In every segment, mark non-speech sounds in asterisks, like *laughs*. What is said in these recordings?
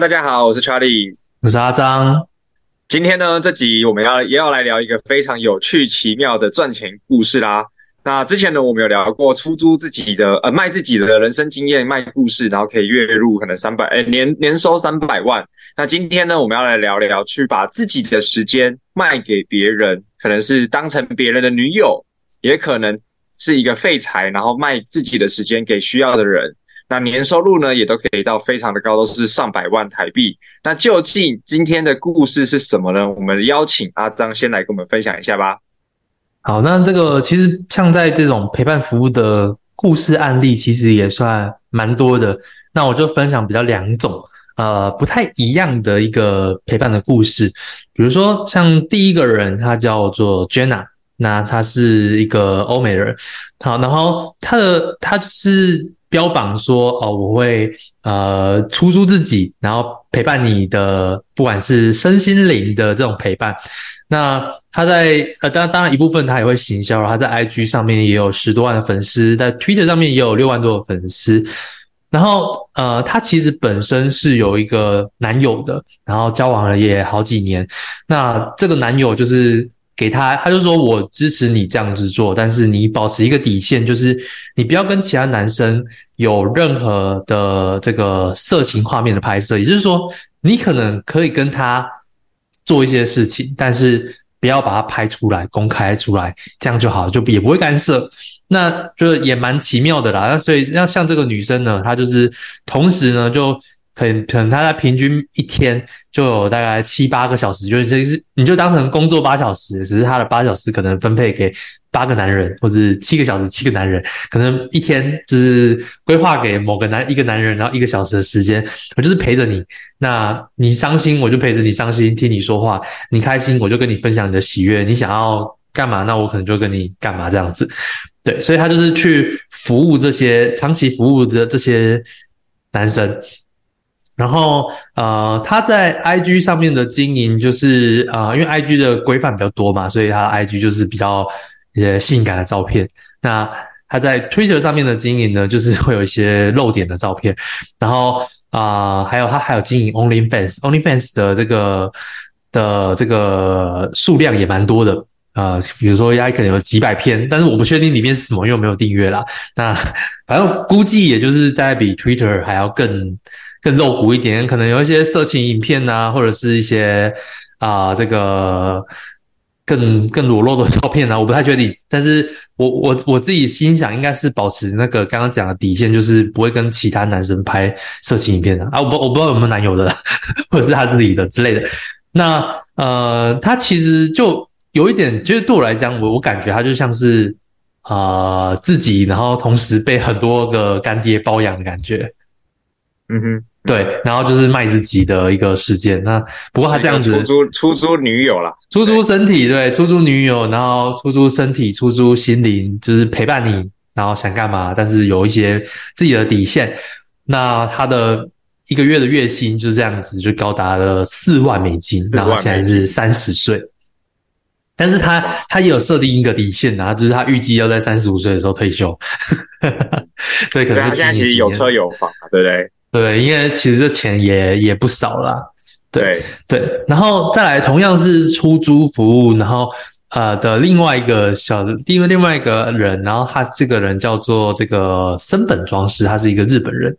Hello，大家好，我是 Charlie，我是阿张。今天呢，这集我们要也要来聊一个非常有趣、奇妙的赚钱故事啦。那之前呢，我们有聊过出租自己的呃卖自己的人生经验、卖故事，然后可以月入可能三百，哎年年收三百万。那今天呢，我们要来聊聊去把自己的时间卖给别人，可能是当成别人的女友，也可能是一个废柴，然后卖自己的时间给需要的人。那年收入呢，也都可以到非常的高，都是上百万台币。那究竟今天的故事是什么呢？我们邀请阿张先来跟我们分享一下吧。好，那这个其实像在这种陪伴服务的故事案例，其实也算蛮多的。那我就分享比较两种，呃，不太一样的一个陪伴的故事。比如说，像第一个人，他叫做 Jenna，那他是一个欧美人。好，然后他的他是。标榜说哦，我会呃出租自己，然后陪伴你的，不管是身心灵的这种陪伴。那他在呃，当当然一部分他也会行销，他在 IG 上面也有十多万的粉丝，在 Twitter 上面也有六万多的粉丝。然后呃，他其实本身是有一个男友的，然后交往了也好几年。那这个男友就是。给他，他就说：“我支持你这样子做，但是你保持一个底线，就是你不要跟其他男生有任何的这个色情画面的拍摄。也就是说，你可能可以跟他做一些事情，但是不要把它拍出来、公开出来，这样就好，就也不会干涉。那就是也蛮奇妙的啦。那所以，要像这个女生呢，她就是同时呢就。”可能可能他在平均一天就有大概七八个小时，就是你就当成工作八小时，只是他的八小时可能分配给八个男人，或者七个小时七个男人，可能一天就是规划给某个男一个男人，然后一个小时的时间，我就是陪着你。那你伤心，我就陪着你伤心，听你说话；你开心，我就跟你分享你的喜悦。你想要干嘛，那我可能就跟你干嘛这样子。对，所以他就是去服务这些长期服务的这些男生。然后，呃，他在 IG 上面的经营就是，呃，因为 IG 的规范比较多嘛，所以他的 IG 就是比较一些性感的照片。那他在 Twitter 上面的经营呢，就是会有一些露点的照片。然后，啊、呃，还有他还有经营 OnlyFans，OnlyFans 的这个的这个数量也蛮多的，呃，比如说他可能有几百篇，但是我不确定里面是什么，因为我没有订阅啦。那反正估计也就是大概比 Twitter 还要更。更露骨一点，可能有一些色情影片啊，或者是一些啊、这个更更裸露的 *laughs* 照片啊，我不太确定。但是我我我自己心想，应该是保持那个刚刚讲的底线，就是不会跟其他男生拍色情影片的啊。我不我不知道有没有男友的，*laughs* 或者是他自己的之类的。那呃，他其实就有一点，就是对我来讲，我我感觉他就像是啊、自己，然后同时被很多个干爹包养的感觉。嗯哼。对，然后就是卖自己的一个事件。那不过他这样子，出租出租女友啦，出租身体，对，出租女友，然后出租身体，出租心灵，就是陪伴你，然后想干嘛，但是有一些自己的底线。那他的一个月的月薪就是这样子，就高达了四万美金，然后现在是三十岁。但是他他也有设定一个底线啊，就是他预计要在三十五岁的时候退休。*laughs* 对，可能他现在其实有车有房，对不对？对，因为其实这钱也也不少啦。对对，然后再来，同样是出租服务，然后呃的另外一个小的，因为另外一个人，然后他这个人叫做这个森本庄司，他是一个日本人。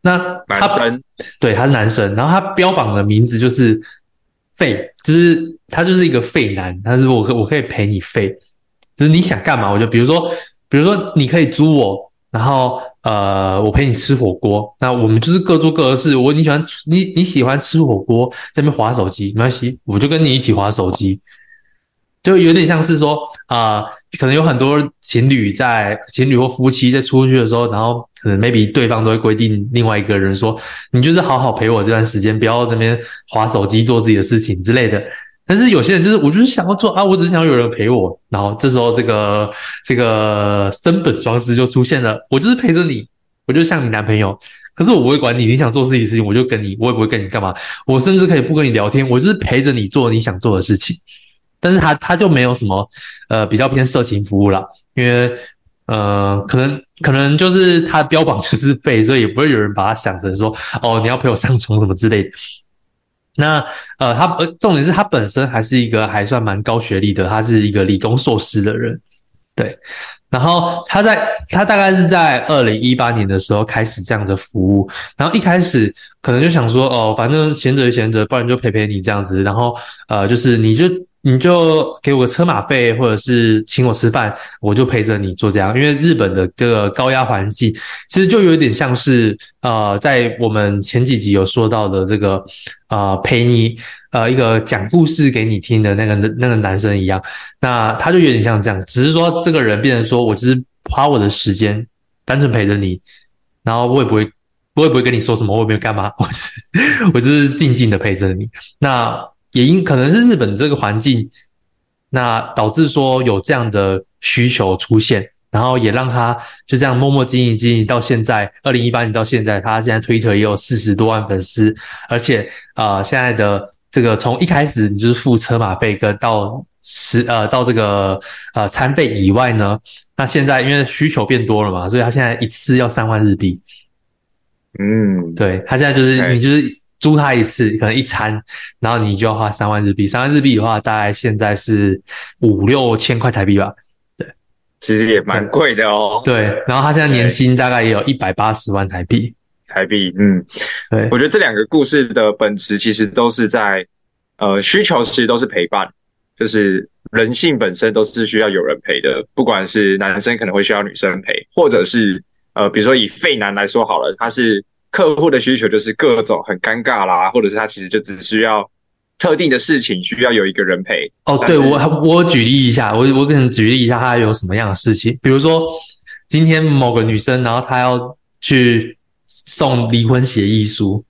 那他男生对，他是男生，然后他标榜的名字就是废，就是他就是一个废男，他是我可我可以陪你废，就是你想干嘛我就，比如说比如说你可以租我，然后呃我陪你吃火锅，那我们就是各做各的事。我你喜欢你你喜欢吃火锅，在那边划手机没关系，我就跟你一起划手机。就有点像是说，啊、可能有很多情侣在情侣或夫妻在出去的时候，然后可能 maybe 对方都会规定另外一个人说，你就是好好陪我这段时间，不要在那边划手机做自己的事情之类的。但是有些人就是，我就是想要做啊，我只是想要有人陪我。然后这时候这个这个森本装饰就出现了，我就是陪着你，我就像你男朋友，可是我不会管你，你想做自己事情，我就跟你，我也不会跟你干嘛，我甚至可以不跟你聊天，我就是陪着你做你想做的事情。*laughs* 但是他他就没有什么呃比较偏色情服务啦，因为呃可能可能就是他标榜就是废，所以也不会有人把他想成说哦你要陪我上床什么之类的。那呃他呃重点是他本身还是一个还算蛮高学历的，他是一个理工硕士的人，对。然后他在他大概是在二零一八年的时候开始这样的服务，然后一开始可能就想说哦反正闲着闲着，不然就陪陪你这样子，然后呃就是你就。你就给我个车马费，或者是请我吃饭，我就陪着你做这样。因为日本的这个高压环境，其实就有点像是呃，在我们前几集有说到的这个呃，陪你呃一个讲故事给你听的那个那个男生一样。那他就有点像这样，只是说这个人变成说我就是花我的时间，单纯陪着你，然后我也不会，我也不会跟你说什么，我也没有干嘛，我是 *laughs* 我就是静静的陪着你。那。也因可能是日本这个环境，那导致说有这样的需求出现，然后也让他就这样默默经营经营到现在，二零一八年到现在，他现在 Twitter 也有四十多万粉丝，而且呃现在的这个从一开始你就是付车马费跟到十呃到这个呃餐费以外呢，那现在因为需求变多了嘛，所以他现在一次要三万日币，嗯，对，他现在就是你就是。租他一次，可能一餐，然后你就要花三万日币。三万日币的话，大概现在是五六千块台币吧。对，其实也蛮贵的哦。对，然后他现在年薪大概也有一百八十万台币。台币，嗯，对。我觉得这两个故事的本质其实都是在，呃，需求其实都是陪伴，就是人性本身都是需要有人陪的。不管是男生可能会需要女生陪，或者是呃，比如说以废男来说好了，他是。客户的需求就是各种很尴尬啦，或者是他其实就只需要特定的事情需要有一个人陪。哦，对，我我举例一下，我我可能举例一下他有什么样的事情，比如说今天某个女生，然后她要去送离婚协议书，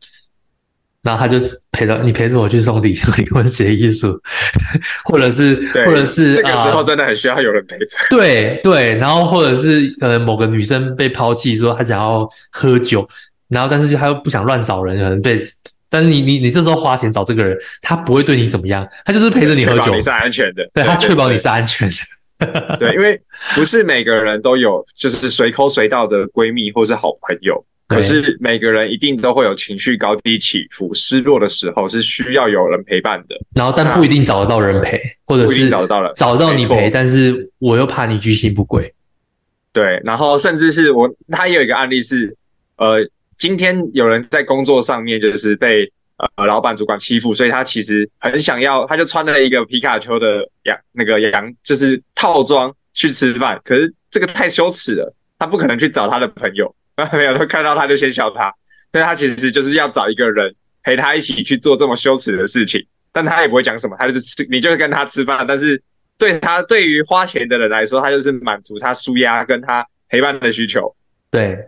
然后他就陪着你陪着我去送离离婚协议书，*laughs* 或者是或者是这个时候真的很需要有人陪着。对对，然后或者是可能某个女生被抛弃，说她想要喝酒。然后，但是他又不想乱找人，可能被。但是你你你这时候花钱找这个人，他不会对你怎么样，他就是陪着你喝酒，你是安全的。对，他确保你是安全的。对，因为不是每个人都有就是随口随到的闺蜜或是好朋友，可是每个人一定都会有情绪高低起伏、失落的时候，是需要有人陪伴的。然后，但不一定找得到人陪，或者是找得到了找到你陪，但是我又怕你居心不轨。对，然后甚至是我他也有一个案例是，呃。今天有人在工作上面就是被呃老板主管欺负，所以他其实很想要，他就穿了一个皮卡丘的羊那个羊就是套装去吃饭，可是这个太羞耻了，他不可能去找他的朋友，朋友都看到他就先笑他，所以他其实就是要找一个人陪他一起去做这么羞耻的事情，但他也不会讲什么，他就是吃，你就跟他吃饭，但是对他对于花钱的人来说，他就是满足他舒压跟他陪伴的需求，对。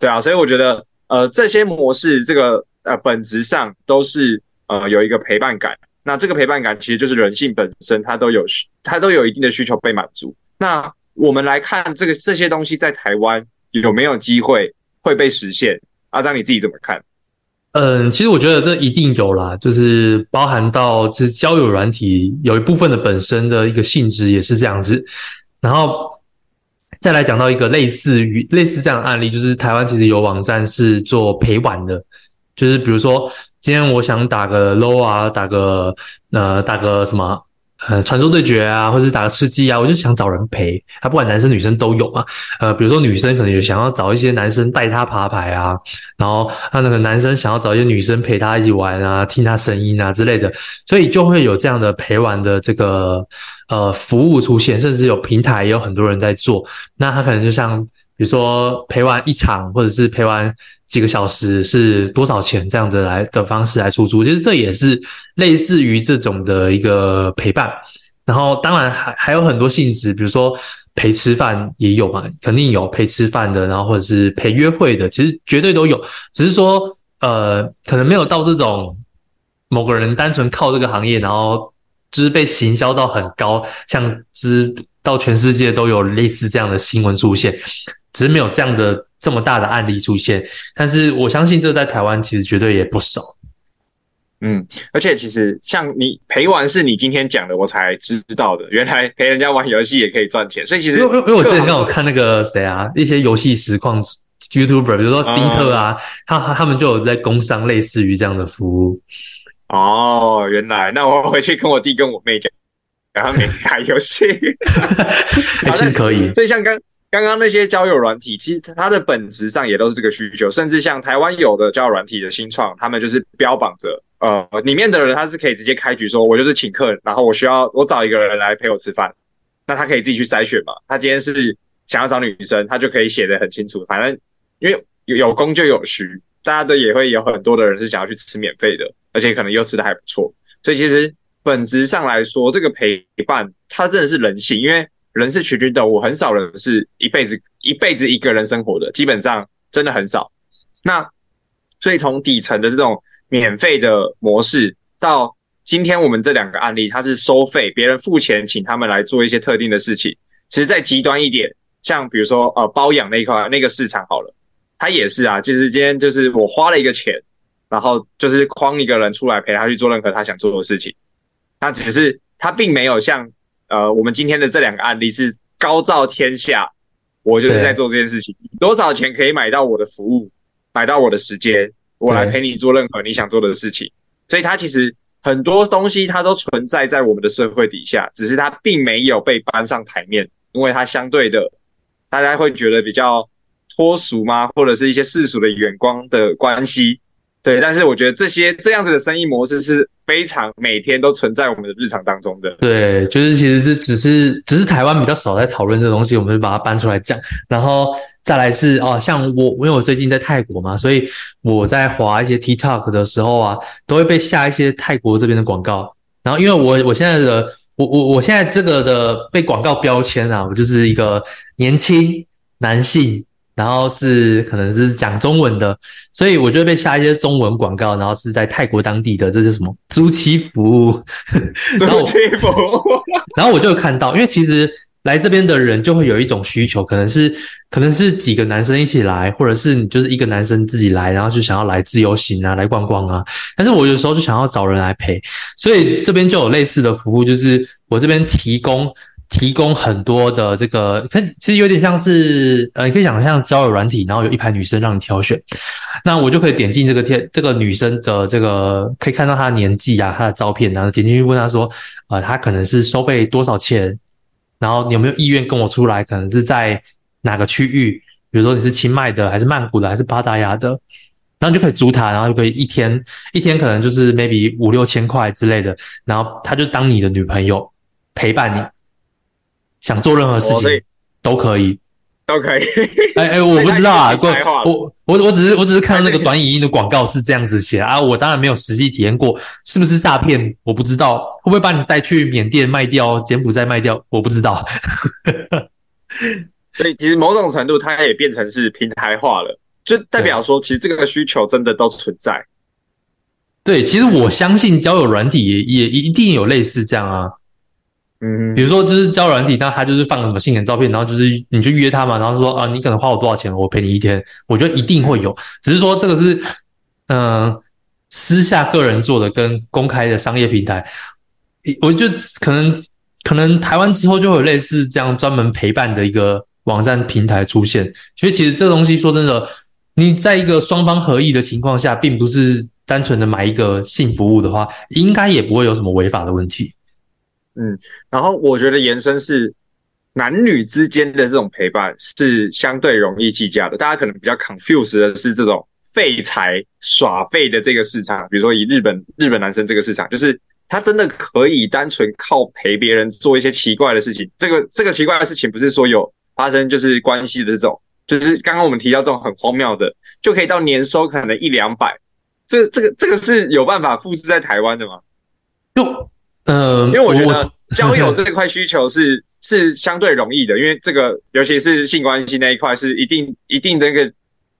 对啊，所以我觉得，呃，这些模式，这个呃，本质上都是呃有一个陪伴感。那这个陪伴感其实就是人性本身，它都有需它都有一定的需求被满足。那我们来看这个这些东西在台湾有没有机会会被实现？阿张你自己怎么看？嗯，其实我觉得这一定有啦，就是包含到就是交友软体有一部分的本身的一个性质也是这样子，然后。再来讲到一个类似于类似这样的案例，就是台湾其实有网站是做陪玩的，就是比如说今天我想打个 low 啊，打个呃打个什么呃，传说对决啊，或者打个吃鸡啊，我就想找人陪。他不管男生女生都有嘛。呃，比如说女生可能有想要找一些男生带她爬牌啊，然后他那个男生想要找一些女生陪他一起玩啊，听他声音啊之类的，所以就会有这样的陪玩的这个呃服务出现，甚至有平台也有很多人在做。那他可能就像比如说陪玩一场，或者是陪玩几个小时是多少钱这样子来的方式来出租，其实这也是类似于这种的一个陪伴。然后当然还还有很多性质，比如说陪吃饭也有嘛，肯定有陪吃饭的，然后或者是陪约会的，其实绝对都有。只是说呃，可能没有到这种某个人单纯靠这个行业，然后就是被行销到很高，像知到全世界都有类似这样的新闻出现，只是没有这样的。这么大的案例出现，但是我相信这在台湾其实绝对也不少。嗯，而且其实像你陪玩是你今天讲的，我才知道的。原来陪人家玩游戏也可以赚钱，所以其实因为因为我之前刚好看那个谁啊，一些游戏实况 YouTuber，比如说丁特啊，嗯、他他们就有在工商类似于这样的服务。哦，原来那我回去跟我弟跟我妹讲，然后没打游戏，欸、*laughs* 其实可以。所以像刚。刚刚那些交友软体，其实它的本质上也都是这个需求，甚至像台湾有的交友软体的新创，他们就是标榜着，呃，里面的人他是可以直接开局说，我就是请客，然后我需要我找一个人来陪我吃饭，那他可以自己去筛选嘛。他今天是想要找女生，他就可以写得很清楚，反正因为有有供就有需，大家都也会有很多的人是想要去吃免费的，而且可能又吃得还不错，所以其实本质上来说，这个陪伴它真的是人性，因为。人是群居的，我很少人是一辈子一辈子一个人生活的，基本上真的很少。那所以从底层的这种免费的模式，到今天我们这两个案例，它是收费，别人付钱请他们来做一些特定的事情。其实再极端一点，像比如说呃包养那一块那个市场好了，它也是啊，就是今天就是我花了一个钱，然后就是框一个人出来陪他去做任何他想做的事情，他只是他并没有像。呃，我们今天的这两个案例是高照天下，我就是在做这件事情。多少钱可以买到我的服务，买到我的时间，我来陪你做任何你想做的事情。所以它其实很多东西它都存在在我们的社会底下，只是它并没有被搬上台面，因为它相对的，大家会觉得比较脱俗吗？或者是一些世俗的眼光的关系。对，但是我觉得这些这样子的生意模式是非常每天都存在我们的日常当中的。对，就是其实这只是只是台湾比较少在讨论这东西，我们就把它搬出来讲。然后再来是哦，像我因为我最近在泰国嘛，所以我在滑一些 TikTok 的时候啊，都会被下一些泰国这边的广告。然后因为我我现在的我我我现在这个的被广告标签啊，我就是一个年轻男性。然后是可能是讲中文的，所以我就会被下一些中文广告，然后是在泰国当地的，这是什么租期服务？*laughs* 租期服务。*laughs* 然后我就看到，因为其实来这边的人就会有一种需求，可能是可能是几个男生一起来，或者是你就是一个男生自己来，然后就想要来自由行啊，来逛逛啊。但是我有时候就想要找人来陪，所以这边就有类似的服务，就是我这边提供。提供很多的这个，其实有点像是，呃，你可以想象交友软体，然后有一排女生让你挑选，那我就可以点进这个贴，这个女生的这个可以看到她的年纪啊，她的照片，然后点进去问她说，呃，她可能是收费多少钱，然后你有没有意愿跟我出来，可能是在哪个区域，比如说你是清迈的，还是曼谷的，还是巴达雅的，然后你就可以租她，然后就可以一天一天可能就是 maybe 五六千块之类的，然后她就当你的女朋友陪伴你。想做任何事情都可以，都可以。哎哎，我 *laughs* 不知道啊，我我我只是我只是看到那个短影音的广告是这样子写啊，我当然没有实际体验过，是不是诈骗？我不知道，会不会把你带去缅甸卖掉，柬埔寨卖掉？我不知道。*laughs* 所以其实某种程度，它也变成是平台化了，就代表说，其实这个需求真的都存在。对，其实我相信交友软体也也一定有类似这样啊。嗯，比如说就是交软体，那他就是放什么性感照片，然后就是你就约他嘛，然后说啊，你可能花我多少钱，我陪你一天。我觉得一定会有，只是说这个是嗯、私下个人做的跟公开的商业平台，我就可能可能台湾之后就会有类似这样专门陪伴的一个网站平台出现。所以其实这东西说真的，你在一个双方合意的情况下，并不是单纯的买一个性服务的话，应该也不会有什么违法的问题。嗯，然后我觉得延伸是男女之间的这种陪伴是相对容易计价的。大家可能比较 confused 的是这种废柴耍废的这个市场，比如说以日本日本男生这个市场，就是他真的可以单纯靠陪别人做一些奇怪的事情。这个这个奇怪的事情不是说有发生就是关系的这种，就是刚刚我们提到这种很荒谬的，就可以到年收可能一两百。这这个这个是有办法复制在台湾的吗？就呃，因为我觉得交友这块需求是 *laughs* 是相对容易的，因为这个尤其是性关系那一块是一定一定的那个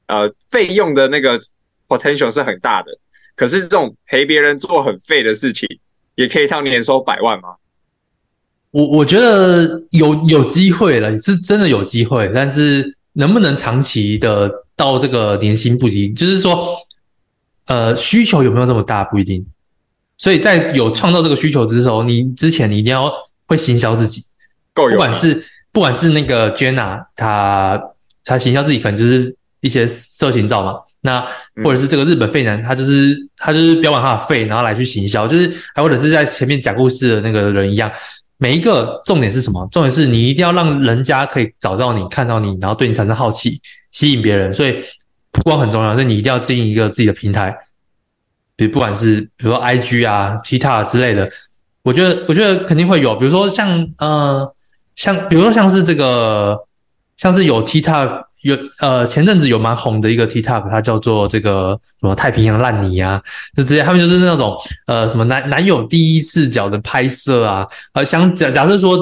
呃费用的那个 potential 是很大的。可是这种陪别人做很废的事情，也可以到年收百万吗？我我觉得有有机会了，是真的有机会，但是能不能长期的到这个年薪不一定，就是说。呃，需求有没有这么大不一定，所以在有创造这个需求之时候，你之前你一定要会行销自己，够有，不管是不管是那个 Jenna，她她行销自己可能就是一些色情照嘛，那或者是这个日本废男，他就是他就是标榜他的废，然后来去行销，就是还或者是在前面讲故事的那个人一样，每一个重点是什么？重点是你一定要让人家可以找到你，看到你，然后对你产生好奇，吸引别人，所以。曝光很重要，所以你一定要经营一个自己的平台，比如不管是比如说 IG 啊、TikTok 之类的，我觉得我觉得肯定会有。比如说像呃像比如说像是这个像是有 TikTok 有呃前阵子有蛮红的一个 TikTok，它叫做这个什么太平洋烂泥啊，就直接他们就是那种呃什么男男友第一视角的拍摄啊，呃想假假设说。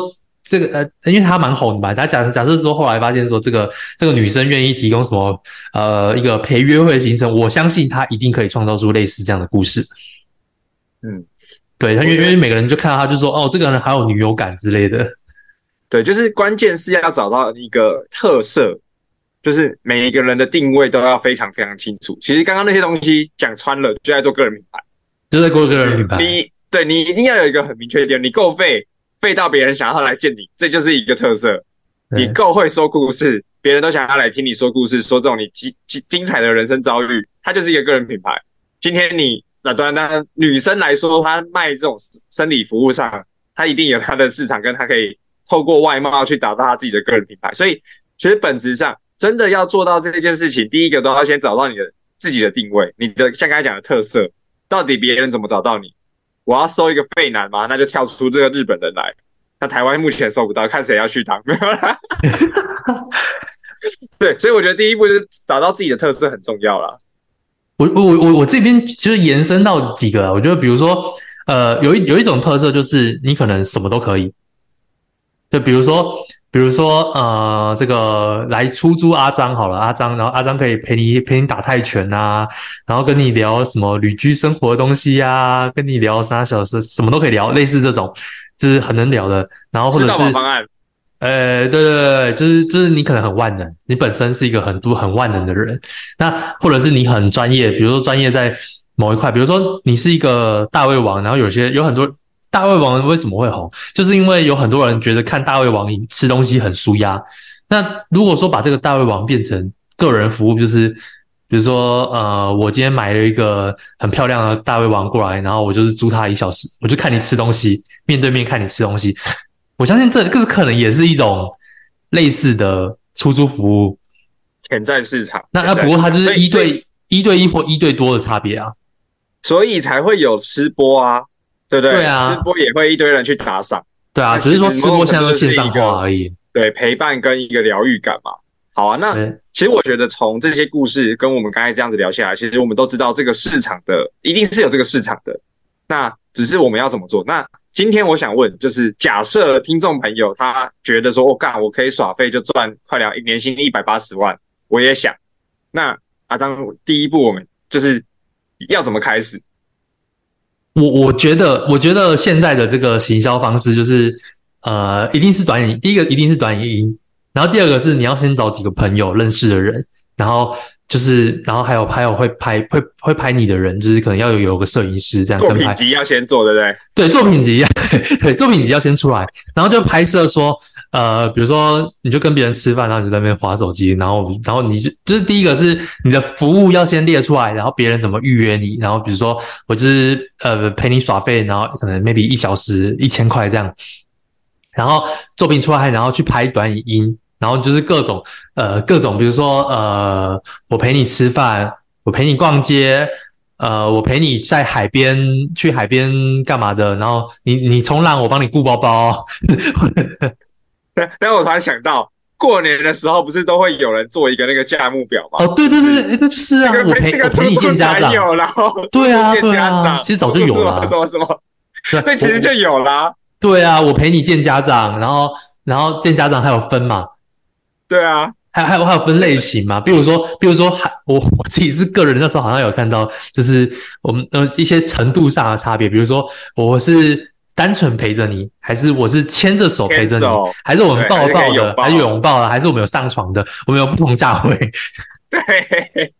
这个呃，因为他蛮红的吧？他假假设说，后来发现说，这个这个女生愿意提供什么呃一个陪约会的行程，我相信他一定可以创造出类似这样的故事。嗯，对他，因为因为每个人就看到他就说，哦，这个人还有女友感之类的。对，就是关键是要找到一个特色，就是每一个人的定位都要非常非常清楚。其实刚刚那些东西讲穿了，就在做个人品牌，就在做个人品牌。你对你一定要有一个很明确的点，你够废。废到别人想要来见你，这就是一个特色。你够会说故事，别人都想要来听你说故事，说这种你精精精彩的人生遭遇，它就是一个个人品牌。今天你那当然，当然女生来说，她卖这种生理服务上，她一定有她的市场，跟她可以透过外貌去打造她自己的个人品牌。所以，其实本质上真的要做到这件事情，第一个都要先找到你的自己的定位，你的像刚才讲的特色，到底别人怎么找到你？我要收一个废男嘛？那就跳出这个日本人来。那台湾目前收不到，看谁要去当没有啦。*laughs* 对，所以我觉得第一步就是找到自己的特色很重要啦。我我我我这边其实延伸到几个，我觉得比如说，呃，有一有一种特色就是你可能什么都可以。就比如说。比如说，呃，这个来出租阿张好了，阿张，然后阿张可以陪你陪你打泰拳啊，然后跟你聊什么旅居生活的东西啊，跟你聊三小时，什么都可以聊，类似这种，就是很能聊的。然后或者是，方案，呃，对对对，就是就是你可能很万能，你本身是一个很多很万能的人，那或者是你很专业，比如说专业在某一块，比如说你是一个大胃王，然后有些有很多。大胃王为什么会红？就是因为有很多人觉得看大胃王吃东西很舒压。那如果说把这个大胃王变成个人服务，就是比如说，呃，我今天买了一个很漂亮的大胃王过来，然后我就是租他一小时，我就看你吃东西，面对面看你吃东西。我相信这个可能也是一种类似的出租服务潜在市场。那那不过它就是一对一对一或一对多的差别啊，所以才会有吃播啊。对对，对啊，吃播也会一堆人去打赏。对啊，只是说吃播现在都线上化而已。对，陪伴跟一个疗愈感嘛。好啊，那其实我觉得从这些故事跟我们刚才这样子聊下来，其实我们都知道这个市场的一定是有这个市场的。那只是我们要怎么做？那今天我想问，就是假设听众朋友他觉得说，我、哦、干，我可以耍废就赚快两年薪一百八十万，我也想。那阿张，第一步我们就是要怎么开始？我我觉得，我觉得现在的这个行销方式就是，呃，一定是短影。第一个一定是短影音，然后第二个是你要先找几个朋友认识的人，然后就是，然后还有还有会拍会会拍你的人，就是可能要有有个摄影师这样跟拍。作品集要先做，对不对？对，作品集，*laughs* 对，作品集要先出来，然后就拍摄说，呃，比如说你就跟别人吃饭，然后你就在那边划手机，然后然后你就就是第一个是你的服务要先列出来，然后别人怎么预约你，然后比如说我就是呃陪你耍废，然后可能 maybe 一小时一千块这样，然后作品出来，然后去拍短影音，然后就是各种呃各种，比如说呃我陪你吃饭，我陪你逛街。呃，我陪你在海边去海边干嘛的？然后你你冲浪，我帮你顾包包。*laughs* 然后我突然想到，过年的时候不是都会有人做一个那个价目表吗？哦，对对对，那就是啊，我陪我陪你见家长，然后 *laughs* 对啊对啊，其实早就有了，*laughs* 什么什么，那，其实就有啦。对啊，我陪你见家长，然后然后见家长还有分嘛？对啊。还还有还有分类型嘛？比如说，比如说，还我我自己是个人，那时候好像有看到，就是我们呃一些程度上的差别。比如说，我是单纯陪着你，还是我是牵着手陪着你，还是我们抱抱的，还是拥抱的，还是我们有上床的？我们有不同价位。*laughs* 对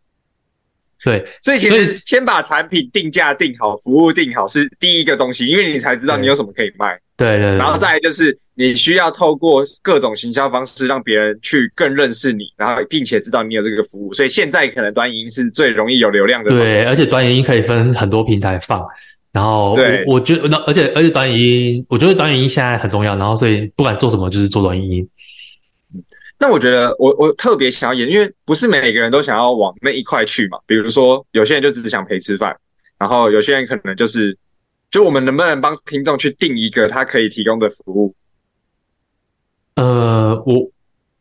对，所以其实先把产品定价定好，服务定好是第一个东西，因为你才知道你有什么可以卖。对对，对，然后再来就是你需要透过各种行销方式，让别人去更认识你，然后并且知道你有这个服务。所以现在可能短影音是最容易有流量的。对，而且短影音可以分很多平台放。然后我对我觉得，那而且而且短影音，我觉得短影音现在很重要。然后所以不管做什么，就是做短影音。那我觉得我我特别想要演，因为不是每个人都想要往那一块去嘛。比如说有些人就只是想陪吃饭，然后有些人可能就是。就我们能不能帮听众去定一个他可以提供的服务？呃，我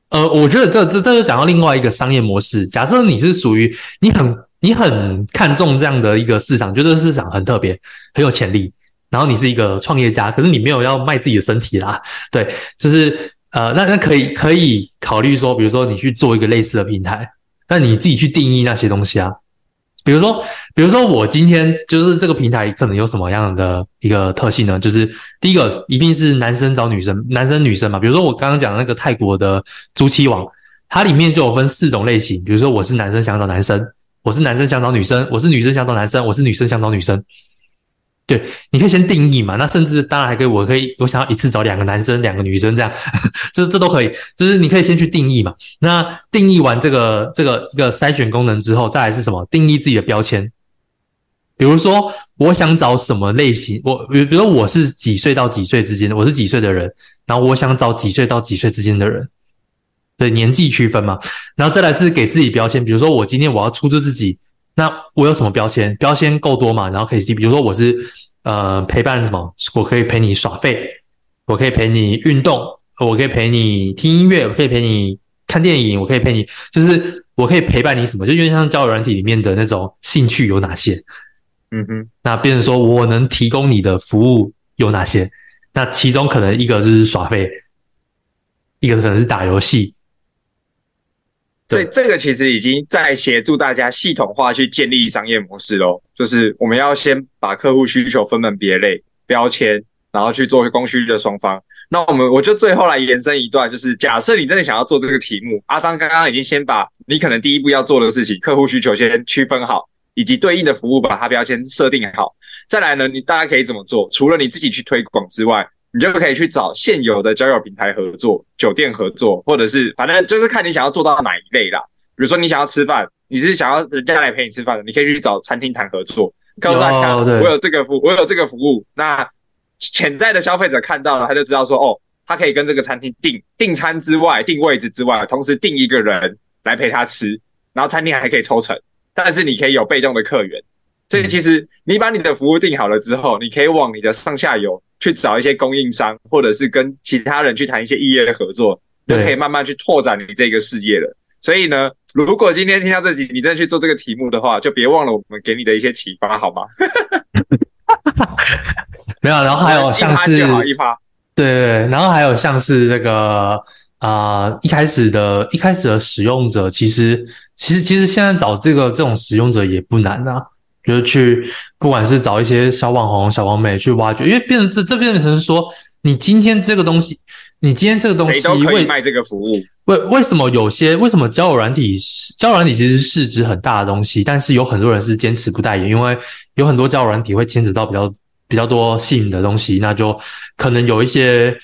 呃，我觉得这这这就讲到另外一个商业模式。假设你是属于你很你很看重这样的一个市场，觉得这个市场很特别，很有潜力。然后你是一个创业家，可是你没有要卖自己的身体啦，*laughs* 对，就是呃，那那可以可以考虑说，比如说你去做一个类似的平台，那你自己去定义那些东西啊。比如说，比如说我今天就是这个平台可能有什么样的一个特性呢？就是第一个一定是男生找女生，男生女生嘛。比如说我刚刚讲的那个泰国的租期网，它里面就有分四种类型。比如说我是男生想找男生，我是男生想找女生，我是女生想找男生，我是女生想找女生。对，你可以先定义嘛，那甚至当然还可以，我可以我想要一次找两个男生、两个女生这样，这这都可以，就是你可以先去定义嘛。那定义完这个这个一个筛选功能之后，再来是什么？定义自己的标签。比如说，我想找什么类型？我比如比如说我是几岁到几岁之间的，我是几岁的人，然后我想找几岁到几岁之间的人，对，年纪区分嘛。然后再来是给自己标签，比如说我今天我要出租自己。那我有什么标签？标签够多嘛？然后可以，比如说我是呃陪伴什么？我可以陪你耍废，我可以陪你运动，我可以陪你听音乐，我可以陪你看电影，我可以陪你，就是我可以陪伴你什么？就因为像交友软体里面的那种兴趣有哪些？嗯哼，那变成说我能提供你的服务有哪些？那其中可能一个就是耍废，一个可能是打游戏。所以这个其实已经在协助大家系统化去建立商业模式喽。就是我们要先把客户需求分门别类、标签，然后去做供需的双方。那我们我就最后来延伸一段，就是假设你真的想要做这个题目，阿当刚刚已经先把你可能第一步要做的事情，客户需求先区分好，以及对应的服务把它标签设定好。再来呢，你大家可以怎么做？除了你自己去推广之外，你就可以去找现有的交友平台合作、酒店合作，或者是反正就是看你想要做到哪一类啦。比如说你想要吃饭，你是想要人家来陪你吃饭的，你可以去找餐厅谈合作，告诉大家我有这个服务，我有这个服务。那潜在的消费者看到了，他就知道说哦，他可以跟这个餐厅订订餐之外，订位置之外，同时订一个人来陪他吃，然后餐厅还可以抽成，但是你可以有被动的客源。所以其实你把你的服务定好了之后，你可以往你的上下游。去找一些供应商，或者是跟其他人去谈一些异业的合作，就可以慢慢去拓展你这个事业了。所以呢，如果今天听到这集，你真的去做这个题目的话，就别忘了我们给你的一些启发，好吗？*laughs* 没有，然后还有 *laughs* 像是一发，对对，然后还有像是这个啊、呃，一开始的一开始的使用者，其实其实其实现在找这个这种使用者也不难啊。就是去，不管是找一些小网红、小网美去挖掘，因为变成这这变成是说，你今天这个东西，你今天这个东西，谁都可以卖这个服务。为为什么有些为什么交友软体交友软体其实是市值很大的东西，但是有很多人是坚持不代言，因为有很多交友软体会牵扯到比较比较多性的东西，那就可能有一些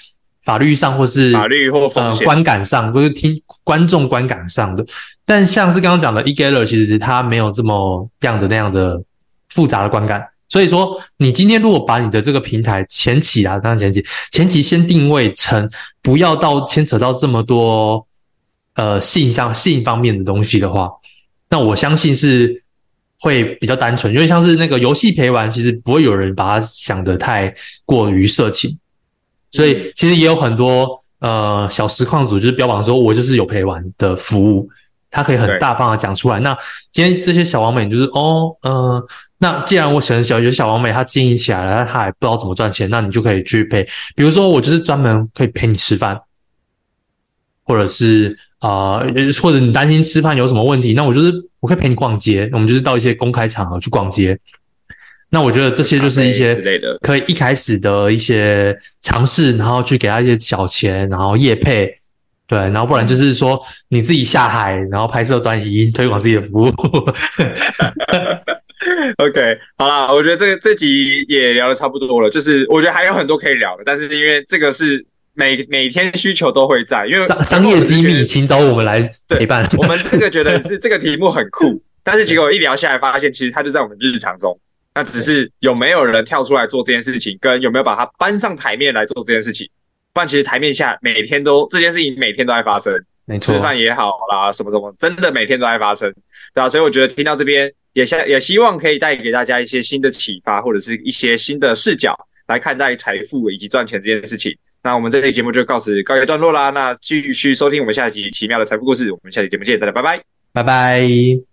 法律上或是法律或风险、呃、观感上，或是听观众观感上的。但像是刚刚讲的 eGather，其实它没有这么样的那样的复杂的观感。所以说，你今天如果把你的这个平台前期啊，刚刚前期前期先定位成不要到牵扯到这么多呃性向性方面的东西的话，那我相信是会比较单纯，因为像是那个游戏陪玩，其实不会有人把它想得太过于色情。所以其实也有很多呃小实况组就是标榜说，我就是有陪玩的服务，他可以很大方的讲出来。那今天这些小王美就是哦，呃，那既然我选小有小王美，他经营起来了，他还不知道怎么赚钱，那你就可以去陪。比如说我就是专门可以陪你吃饭，或者是啊、呃，或者你担心吃饭有什么问题，那我就是我可以陪你逛街，我们就是到一些公开场合去逛街。那我觉得这些就是一些可以一开始的一些尝试，然后去给他一些小钱，然后业配，对，然后不然就是说你自己下海，然后拍摄短影音推广自己的服务。*laughs* OK，好啦，我觉得这个这集也聊的差不多了，就是我觉得还有很多可以聊的，但是因为这个是每每天需求都会在，因为商商业机密，请找我们来陪伴。我们这个觉得是这个题目很酷，但是结果一聊下来发现，其实它就在我们日常中。那只是有没有人跳出来做这件事情，跟有没有把它搬上台面来做这件事情。不然，其实台面下每天都这件事情每天都在发生，没错，吃饭也好啦，什么什么，真的每天都在发生，对啊？所以我觉得听到这边也希也希望可以带给大家一些新的启发，或者是一些新的视角来看待财富以及赚钱这件事情。那我们这期节目就告辞告一段落啦。那继续收听我们下一集奇妙的财富故事，我们下期节目见，大家拜拜，拜拜。